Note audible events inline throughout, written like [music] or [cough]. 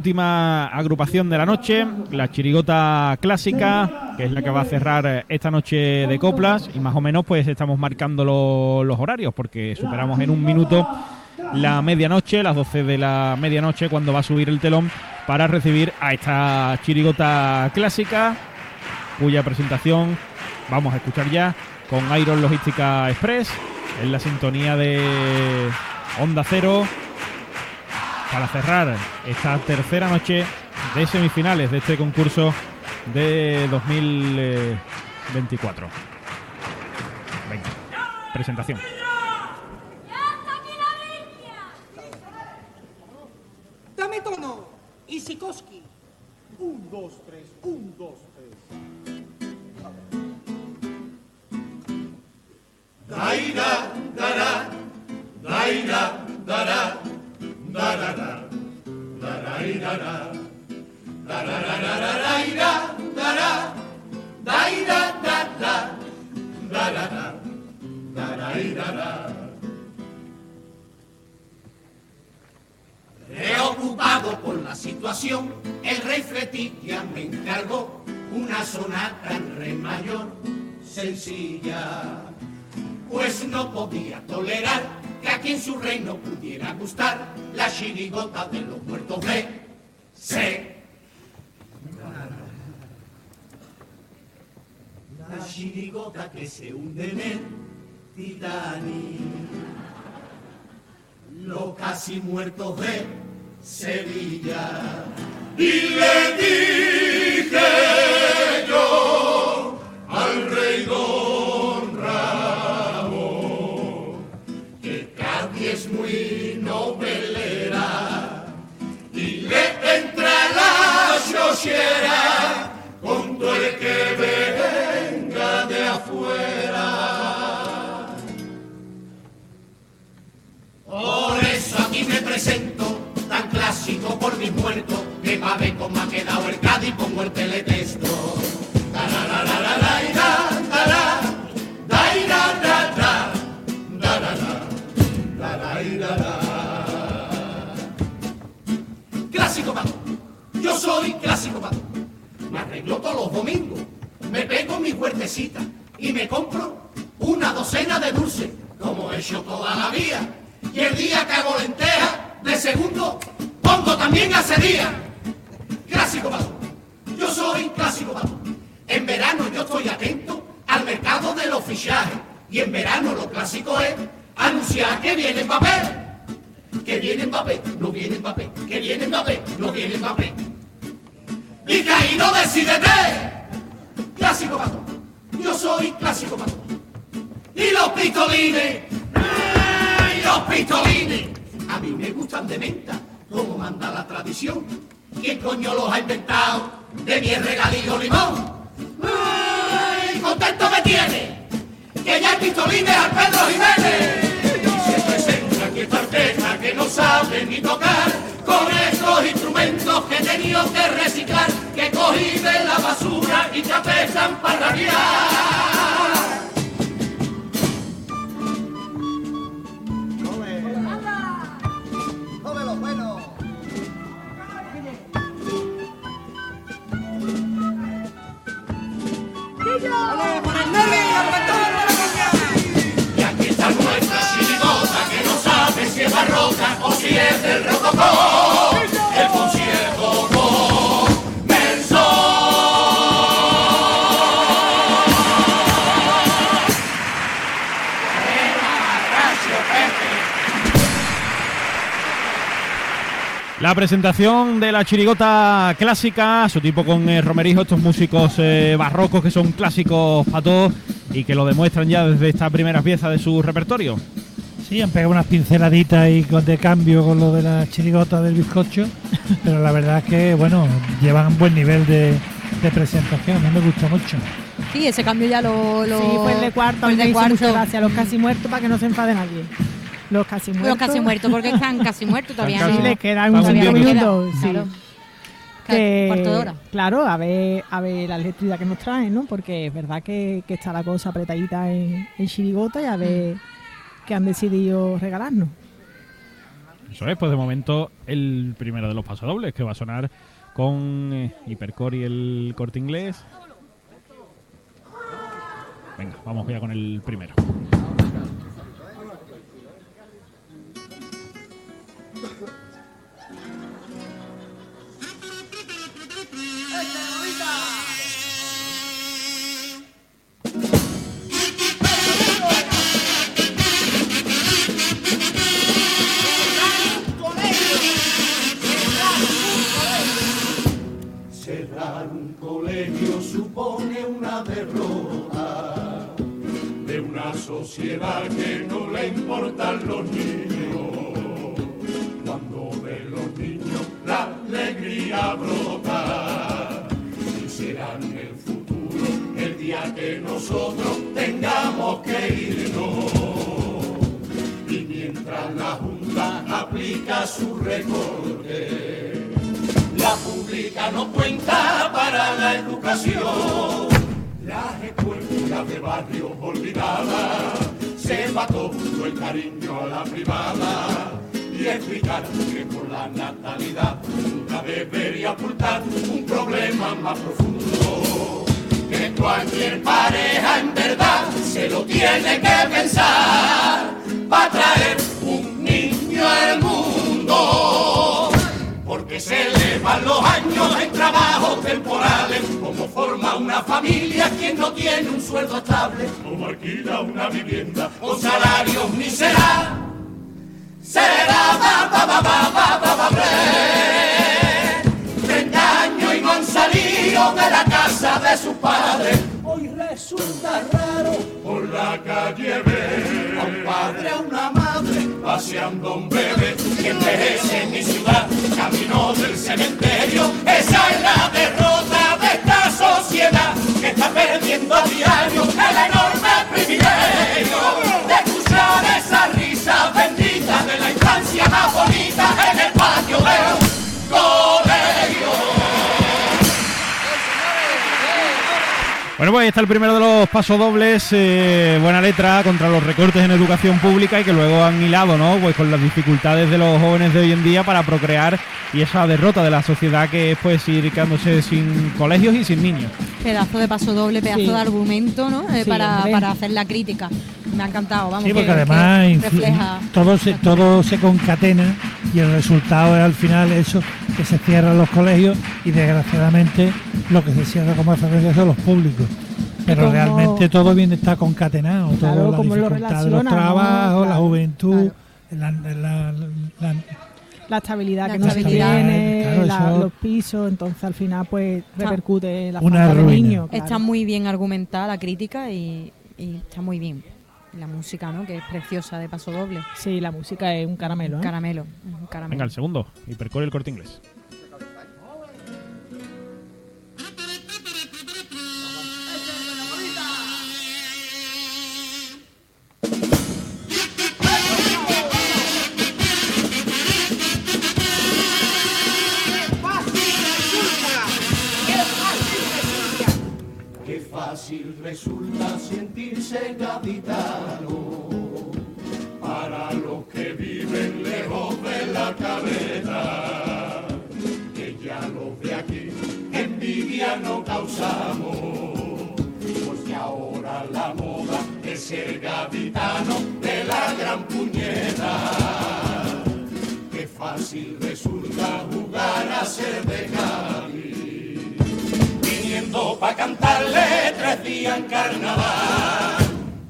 Última agrupación de la noche, la chirigota clásica, que es la que va a cerrar esta noche de coplas y más o menos pues estamos marcando los horarios porque superamos en un minuto la medianoche, las 12 de la medianoche cuando va a subir el telón para recibir a esta chirigota clásica cuya presentación vamos a escuchar ya con Iron Logística Express en la sintonía de Onda Cero para cerrar esta tercera noche de semifinales de este concurso de 2024. Venga, presentación. Dame tono. Y Sikoski. Un, dos, tres, un, dos, tres. Daira, pues no podía tolerar que aquí en su reino pudiera gustar la chirigota de los muertos de C. La chirigota que se hunde en el Titanic. Los casi muertos de Sevilla. Y le dije A mí me gustan de menta, como manda la tradición. ¿Quién coño los ha inventado? De mi regalillo limón. ¡Ay, contento me tiene! Que ya hay pistolines al Pedro Jiménez. Y se presenta aquí orquesta que no sabe ni tocar con estos instrumentos que he tenido que reciclar, que cogí de la basura y que apestan para rabiar. Y La presentación de la chirigota clásica, su tipo con eh, Romerijo, estos músicos eh, barrocos que son clásicos para todos y que lo demuestran ya desde esta primera pieza de su repertorio. Sí, han pegado unas pinceladitas y con de cambio con lo de la chirigota del bizcocho, [laughs] pero la verdad es que, bueno, llevan buen nivel de, de presentación, a mí me gusta mucho. Sí, ese cambio ya lo. lo Sí, el de cuarto, me de cuarto. mucha gracia. Los casi muertos para que no se enfade nadie. Los casi muertos. Los casi muertos, porque están casi [laughs] muertos todavía. Sí, no. les quedan unos minutos. sí. Claro. Que, Cuarto de hora. Claro, a ver, a ver la electricidad que nos traen, ¿no? Porque es verdad que, que está la cosa apretadita en, en Chirigota y a ver qué han decidido regalarnos. Eso es, pues de momento el primero de los pasodobles que va a sonar con eh, Hipercore y el corte inglés. Venga, vamos ya con el primero. Sociedad que no le importan los niños. Alegría brota y serán el futuro el día que nosotros tengamos que irnos. Y mientras la Junta aplica su recorte, la pública no cuenta para la educación. Las escuelas de barrio olvidadas se mató el cariño a la privada y explicar que por la natalidad nunca debería ocultar un problema más profundo. Que cualquier pareja en verdad se lo tiene que pensar para traer un niño al mundo porque se le van los años en trabajos temporales, como forma una familia quien no tiene un sueldo estable, como alquila una vivienda con salarios miserables. Será ba ba ba ba ba ba ba bre. 30 años y no salido de la casa de su padre. Hoy resulta raro por la calle ver a un padre, a una madre, paseando un bebé que envejece en mi ciudad, camino del cementerio. Esa es la derrota de esta sociedad que está perdiendo a diario Bueno, pues ahí está el primero de los pasodobles, eh, buena letra contra los recortes en educación pública y que luego han hilado, ¿no? Pues con las dificultades de los jóvenes de hoy en día para procrear y esa derrota de la sociedad que es pues ir quedándose sin colegios y sin niños. Pedazo de paso doble, pedazo Sí. de argumento, ¿no? Eh, Sí, para, hacer la crítica. Me ha encantado, vamos. Sí, que- porque que además refleja. todo, se, todo se concatena y el resultado es al final eso, que se cierran los colegios y desgraciadamente lo que se cierra con más frecuencia son los públicos. Pero como- realmente todo bien está concatenado, Claro, todo la como lo dificultad de los trabajos, la Claro, juventud, la- la- la- la estabilidad La que no se estabilidad, tiene, claro, la- eso- los pisos, entonces al final pues repercute en la Una falta de ruina. niños. claro. Está muy bien argumentada la crítica y, y está muy bien. La música, ¿no? Que es preciosa de paso doble. Sí, la música es un caramelo. Un ¿eh? caramelo. Un caramelo. Venga, el segundo, Hipercore y el corte inglés. Resulta sentirse gaditano para los que viven lejos de la cabeza. Que ya los de aquí envidia no causamos, porque ahora la moda es ser gaditano de la gran puñeta. Qué fácil resulta jugar a ser pa' cantarle tres días en carnaval.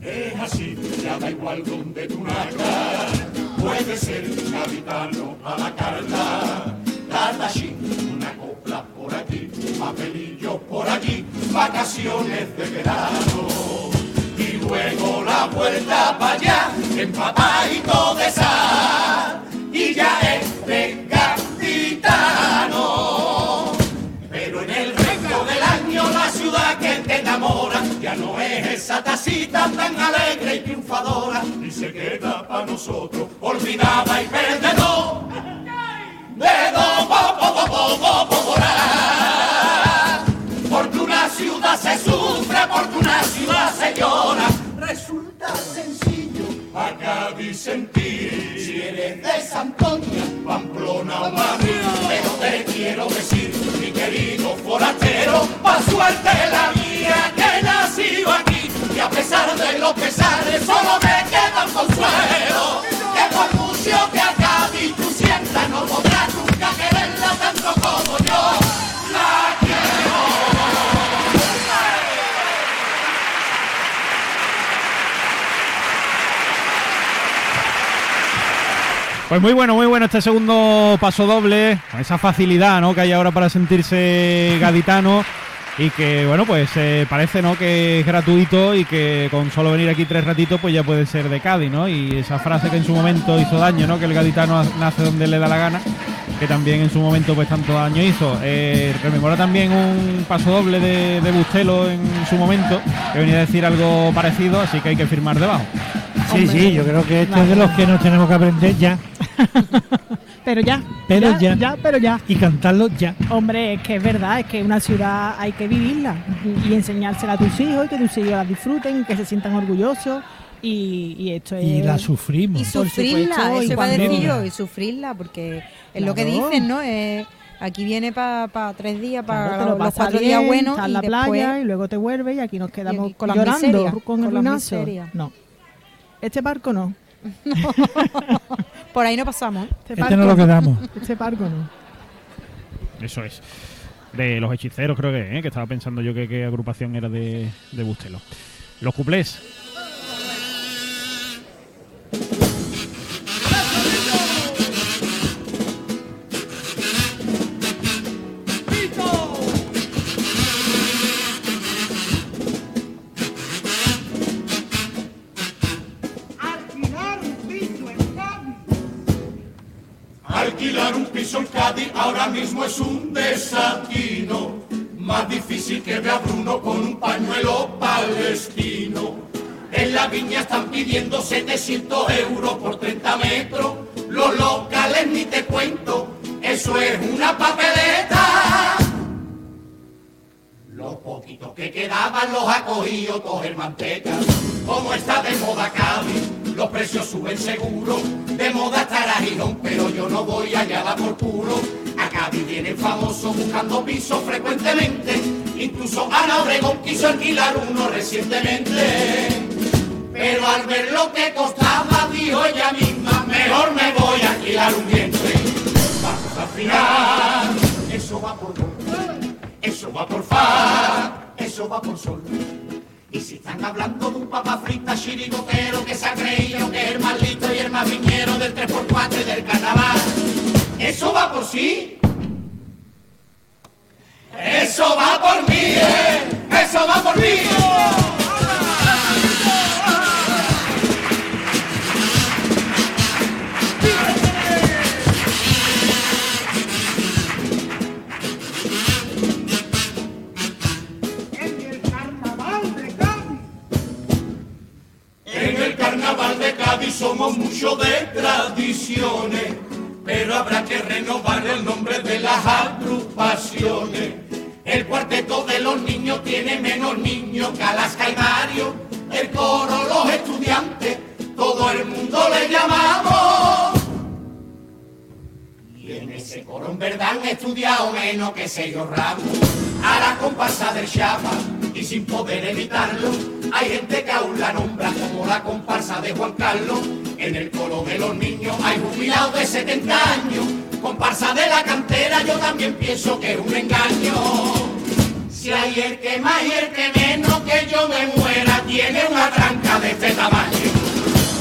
Es así, ya da igual donde tú nazcas, puede ser capitano a la carta. Tardachín, una copla por aquí, papelillos por allí, vacaciones de verano. Y luego la vuelta para allá, empapadito de sal, y ya es nosotros, olvidada y perdedor. De porque una ciudad se sufre, porque una ciudad se llora. Resulta sencillo acá disentir. Si eres de Santoña, Pamplona o Madrid, pero te quiero decir, mi querido forastero, pa' suerte la vida pesar de los pesares solo me queda un consuelo, que por mucho que a Cádiz tú no podrás nunca quererla tanto como yo la quiero. Pues muy bueno, muy bueno este segundo paso doble, esa facilidad ¿no? que hay ahora para sentirse gaditano y que bueno pues eh, parece no que es gratuito y que con solo venir aquí tres ratitos pues ya puede ser de Cádiz, ¿no? Y esa frase que en su momento hizo daño, ¿no? Que el gaditano nace donde le da la gana, que también en su momento pues tanto daño hizo. Eh, rememora también un paso doble de, de Bustelo en su momento, que venía a decir algo parecido, así que hay que firmar debajo. Sí, sí, yo creo que esto es de los que nos tenemos que aprender ya [laughs] Pero ya. Pero ya. Ya, pero ya. y cantarlo ya. Hombre, es que es verdad, es que una ciudad hay que vivirla y enseñársela a tus hijos y que tus hijos la disfruten, que se sientan orgullosos y, y esto es... Y la sufrimos. Y sufrirla, supuesto, y eso iba a decir yo, y sufrirla, porque es lo que dicen, ¿no? Eh, aquí viene para tres días, para Claro, los cuatro bien, días buenos y en la después... playa y luego te vuelves y aquí nos quedamos aquí con llorando miserias, con con el las ruinazo. miserias. No. Este barco no. [laughs] Por ahí no pasamos. Este, Este no lo quedamos. Este barco no. Eso es. De los hechiceros, creo que, ¿eh? que estaba pensando yo que qué agrupación era de, de Bustelo. Los cuplés. En Cádiz ahora mismo es un desatino, más difícil que ver a Bruno con un pañuelo palestino. En la viña están pidiendo 700 euros por 30 metros, los locales ni te cuento, eso es una papeleta. Los poquitos que quedaban los ha cogido coger manteca. Como está de moda Cádiz, los precios suben seguro. De moda estará Girón, pero yo no voy allá da por culo. A Cádiz vienen famosos buscando pisos frecuentemente. Incluso Ana Obregón quiso alquilar uno recientemente. Pero al ver lo que costaba, dijo ella misma, mejor me voy a alquilar un vientre. Vamos a afinar, eso va por dos. Eso va por fa, eso va por sol. Y si están hablando de un papa frita chirigotero que se ha creído que es el más listo y el más viñero del 3x4 y del carnaval, eso va por sí. Eso va por mí, ¿eh? Eso va por mí. Pero habrá que renovar el nombre de las agrupaciones. El cuarteto de los niños tiene menos niños que Alaska y Mario. El coro, los estudiantes, todo el mundo le llamamos. Y en ese coro en verdad han estudiado menos que Sergio Ramos. A la comparsa del Chapa y sin poder evitarlo, hay gente que aún la nombra como la comparsa de Juan Carlos. En el coro de los niños hay jubilados de 70 años. Comparsa de la cantera yo también pienso que es un engaño. Si hay el que más y el que menos que yo me muera tiene una tranca de este tamaño.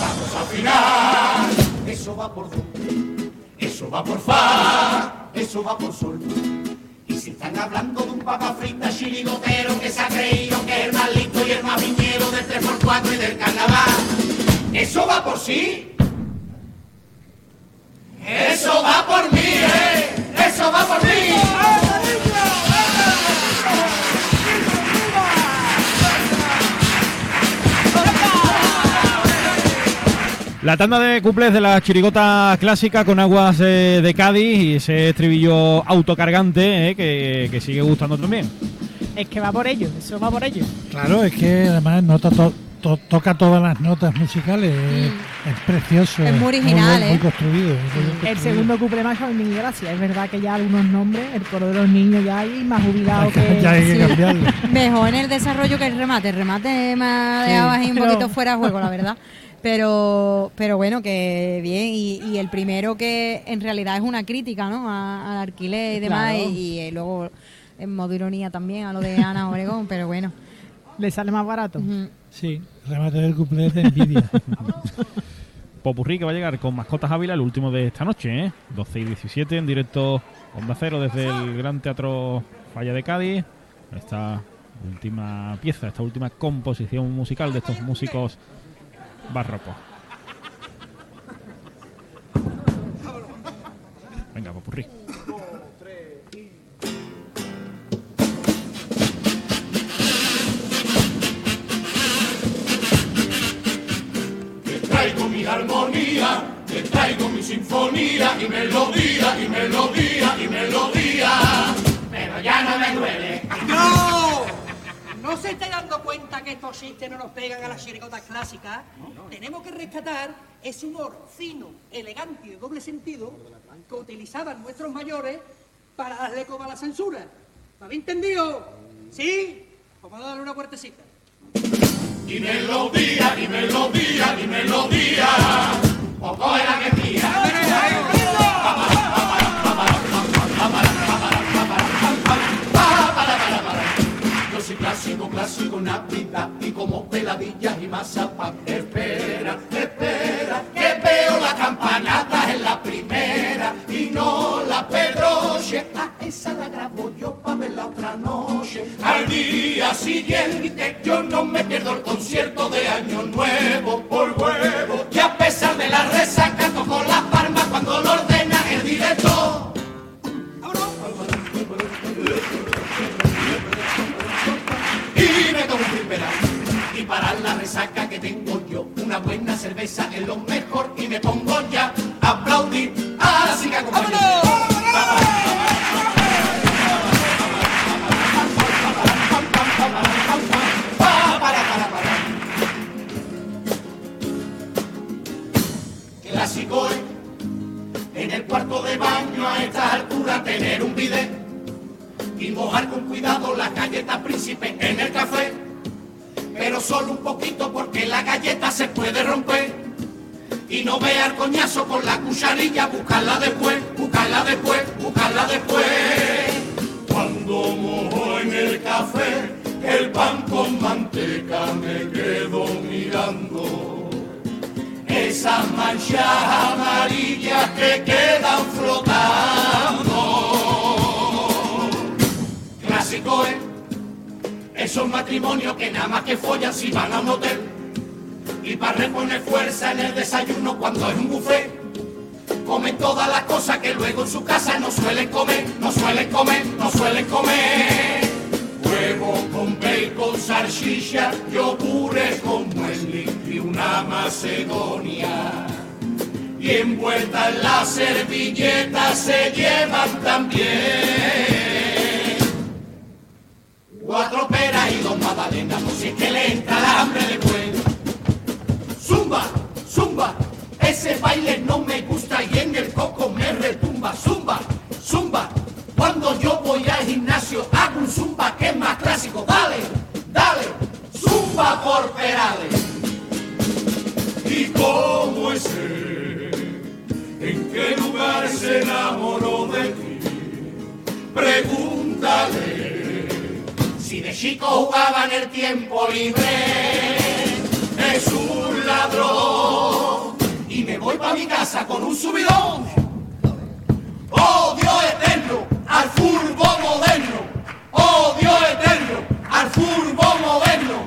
Vamos a afinar, eso va por dos. Eso va por fa, eso va por sol. Y si están hablando de un papa frita chirigotero que se ha creído que es el más listo y el más viñero del 3x4 y del carnaval, eso va por sí. Eso va por mí, ¿eh? Eso va por mí. La tanda de cuplés de la chirigota clásica con aguas eh, de Cádiz y ese estribillo autocargante eh, que, que sigue gustando también. Es que va por ello, eso va por ello. Claro, es que además nota to- to- toca todas las notas musicales. Es, es precioso. Mm. Es muy original, muy, muy ¿eh? construido. muy bien El construido. segundo cuplé ha hecho mil gracias. Es verdad que ya algunos nombres, el coro de los niños ya hay más jubilado que. [laughs] ya hay que Sí. cambiarlo. [laughs] Mejor en el desarrollo que el remate. El remate me ha Sí, dejado ahí un pero- poquito fuera de juego, la verdad. Pero, pero bueno, que bien. Y, y el primero que en realidad es una crítica, ¿no? A- Al alquiler y demás. Claro. Y, y, eh, luego en modo ironía también a lo de Ana Obregón. Pero bueno. Le sale más barato. Sí, remate del cumple es de envidia. [laughs] Popurrí que va a llegar con Mascotas Ávila, el último de esta noche, ¿eh? 12 y 17 en directo Onda Cero desde el Gran Teatro Falla de Cádiz. Esta última pieza, esta última composición musical de estos músicos barrocos. Venga, Popurrí. Sinfonía y melodía, y melodía, y melodía. Pero ya no me duele. ¡No! ¿No se está dando cuenta que estos chistes no nos pegan a las chirigotas clásicas? Tenemos que rescatar ese humor fino, elegante y de doble sentido que utilizaban nuestros mayores para darle como a la censura. ¿Me habéis entendido? ¿Sí? Vamos a darle una puertecita. Y melodía, y melodía, y melodía. Yo soy clásico, clásico, Navidad y como peladillas y mazapán. Espera, espera, que veo la campanata en la primera y no la pedroche. A esa la grabo yo pa' ver la otra noche. Al día siguiente yo no me pierdo el concierto de Año Nuevo por una buena cerveza es lo mejor y me pongo ya a aplaudir a la chica compañera. Pa, para, para, para. Clásico es en el cuarto de baño a esta altura tener un bidet y mojar con cuidado la galleta príncipe en el. Solo un poquito porque la galleta se puede romper. Y no vea el coñazo con la cucharilla, buscarla después, buscarla después, buscarla después. Cuando mojo en el café, el pan con manteca me quedo mirando. Esas manchas amarillas que quedan flotando clásico es esos matrimonios que nada más que follan si van a un hotel y para reponer fuerza en el desayuno cuando es un buffet comen todas las cosas que luego en su casa no suelen comer, no suelen comer, no suelen comer. Huevo con bacon, salchicha, yogures con muesli y una macedonia. Y envuelta en la servilleta se llevan también que le entra la hambre después. Zumba, zumba, ese baile no me gusta y en el coco me retumba. Zumba, zumba, cuando yo voy al gimnasio hago un zumba que es más clásico. Dale, dale, zumba por perales. ¿Y cómo es él? ¿En qué lugar se enamoró de ti? Pregúntale si de chico jugaba tiempo libre. Es un ladrón y me voy para mi casa con un subidón. Dios eterno, al fútbol moderno. Dios eterno, al fútbol moderno.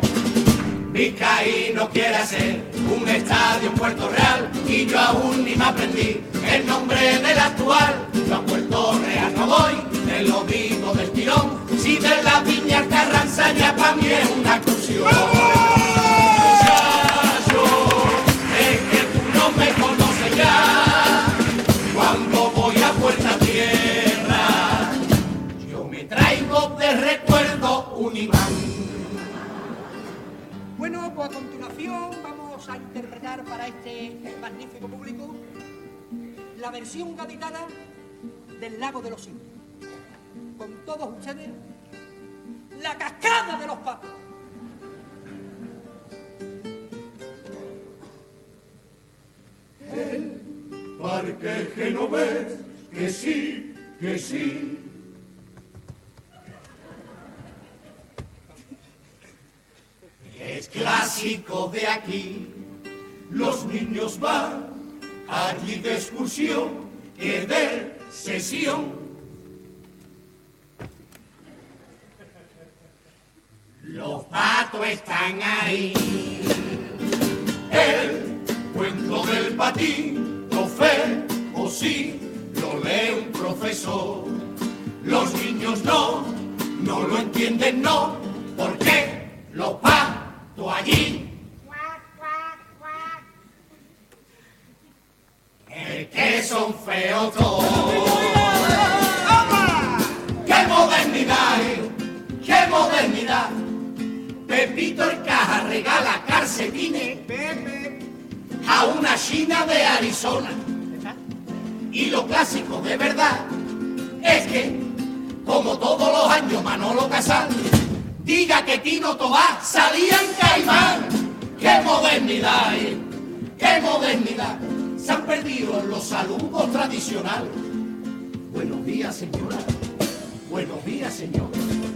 Vizcaíno quiere hacer un estadio en Puerto Real y yo aún ni me aprendí el nombre del actual. Yo a Puerto Real no voy, te lo digo del tirón. Si de la viña Carranza ya para mí es una. Muchacho, es que tú no me conoces ya. Cuando voy a Puerta Tierra, yo me traigo de recuerdo un imán. Bueno, pues a continuación vamos a interpretar para este magnífico público la versión gaditana del Lago de los Cisnes. Con todos ustedes, la cascada de los patos. Parque Genovés, que sí, que sí. Es clásico de aquí, los niños van allí de excursión que de sesión. Están ahí. El cuento del patín, no fe o sí, lo lee un profesor. Los niños no, no lo entienden, no, porque los Manolo Casal, diga que Tino Tobá salía en Caimán. ¡Qué modernidad! eh! ¡Qué modernidad! Se han perdido los saludos tradicionales. Buenos días, señora. Buenos días, señor.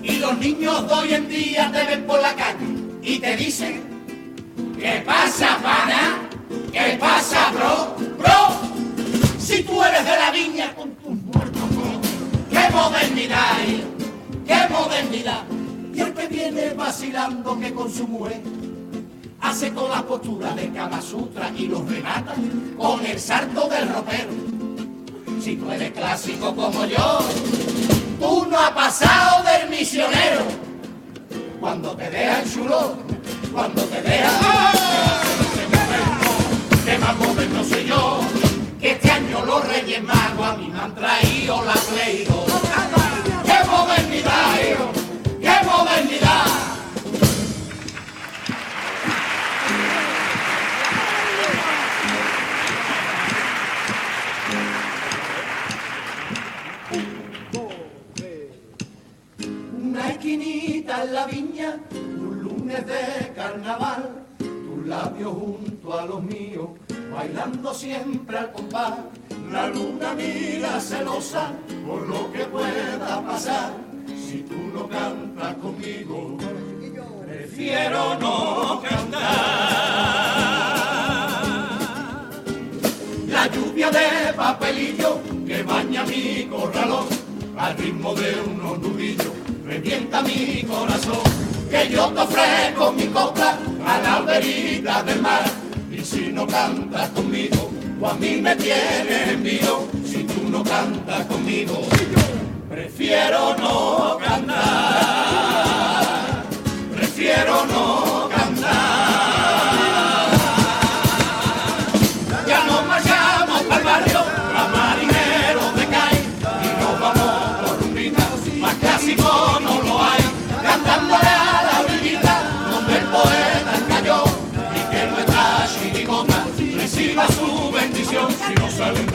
Y los niños de hoy en día te ven por la calle y te dicen, ¿qué pasa, pana? ¿Qué pasa, bro? Bro, si tú eres de la viña con tus muertos. ¡Qué modernidad, eh! ¡Qué modernidad! Y el que viene vacilando que con su mujer hace toda la postura de Kama Sutra y los remata con el salto del ropero. Si tú eres clásico como yo, tú no has pasado del misionero. Cuando te dejan chulo, cuando te dejan... Que más moderno soy yo, que este año los Reyes Magos a mí me han traído la Play Una esquinita en la viña, un lunes de carnaval, tus labios junto a los míos, bailando siempre al compás. La luna mira celosa por lo que pueda pasar, si tú no cantas conmigo, prefiero no cantar. La lluvia de papelillo que baña mi corralón al ritmo de unos nudillos revienta mi corazón. Que yo te ofrezco mi copla a la alberita del mar. Y si no cantas conmigo o a mí me tienes envío si tú no cantas conmigo Prefiero no cantar, prefiero no cantar. Ya nos marchamos para el barrio, a marinero de calle, y nos vamos por rumbita, más clásico no lo hay, cantando a la orillita donde el poeta cayó, y que nuestra chiricota reciba su bendición. Si no sale un